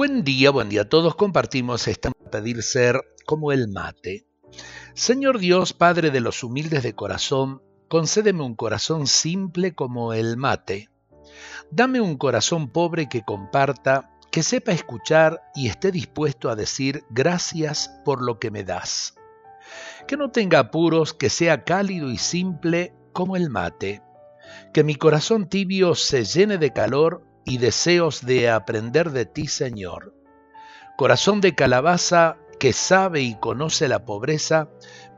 Buen día, buen día todos. Compartimos esta pedir ser como el mate. Señor Dios, Padre de los humildes de corazón, concédeme un corazón simple como el mate. Dame un corazón pobre que comparta, que sepa escuchar y esté dispuesto a decir gracias por lo que me das. Que no tenga apuros, que sea cálido y simple como el mate. Que mi corazón tibio se llene de calor y deseos de aprender de ti, Señor. Corazón de calabaza que sabe y conoce la pobreza,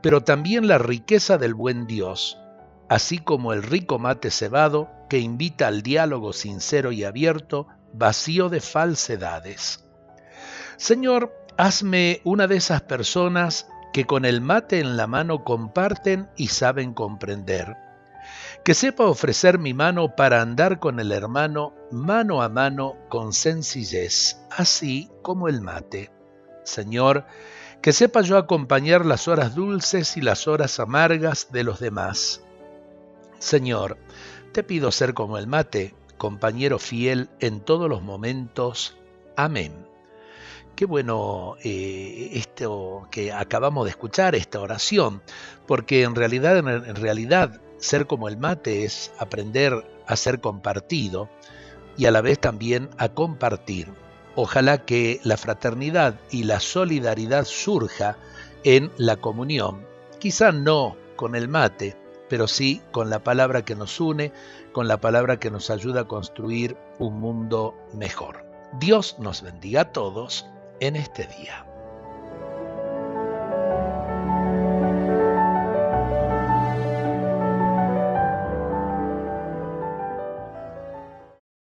pero también la riqueza del buen Dios, así como el rico mate cebado que invita al diálogo sincero y abierto, vacío de falsedades. Señor, hazme una de esas personas que con el mate en la mano comparten y saben comprender que sepa ofrecer mi mano para andar con el hermano mano a mano con sencillez, así como el mate. Señor, que sepa yo acompañar las horas dulces y las horas amargas de los demás. Señor, te pido ser como el mate, compañero fiel en todos los momentos. Amén. Qué bueno eh, esto que acabamos de escuchar, esta oración, porque en realidad, en realidad ser como el mate es aprender a ser compartido y a la vez también a compartir. Ojalá que la fraternidad y la solidaridad surja en la comunión, quizá no con el mate, pero sí con la palabra que nos une, con la palabra que nos ayuda a construir un mundo mejor. Dios nos bendiga a todos en este día.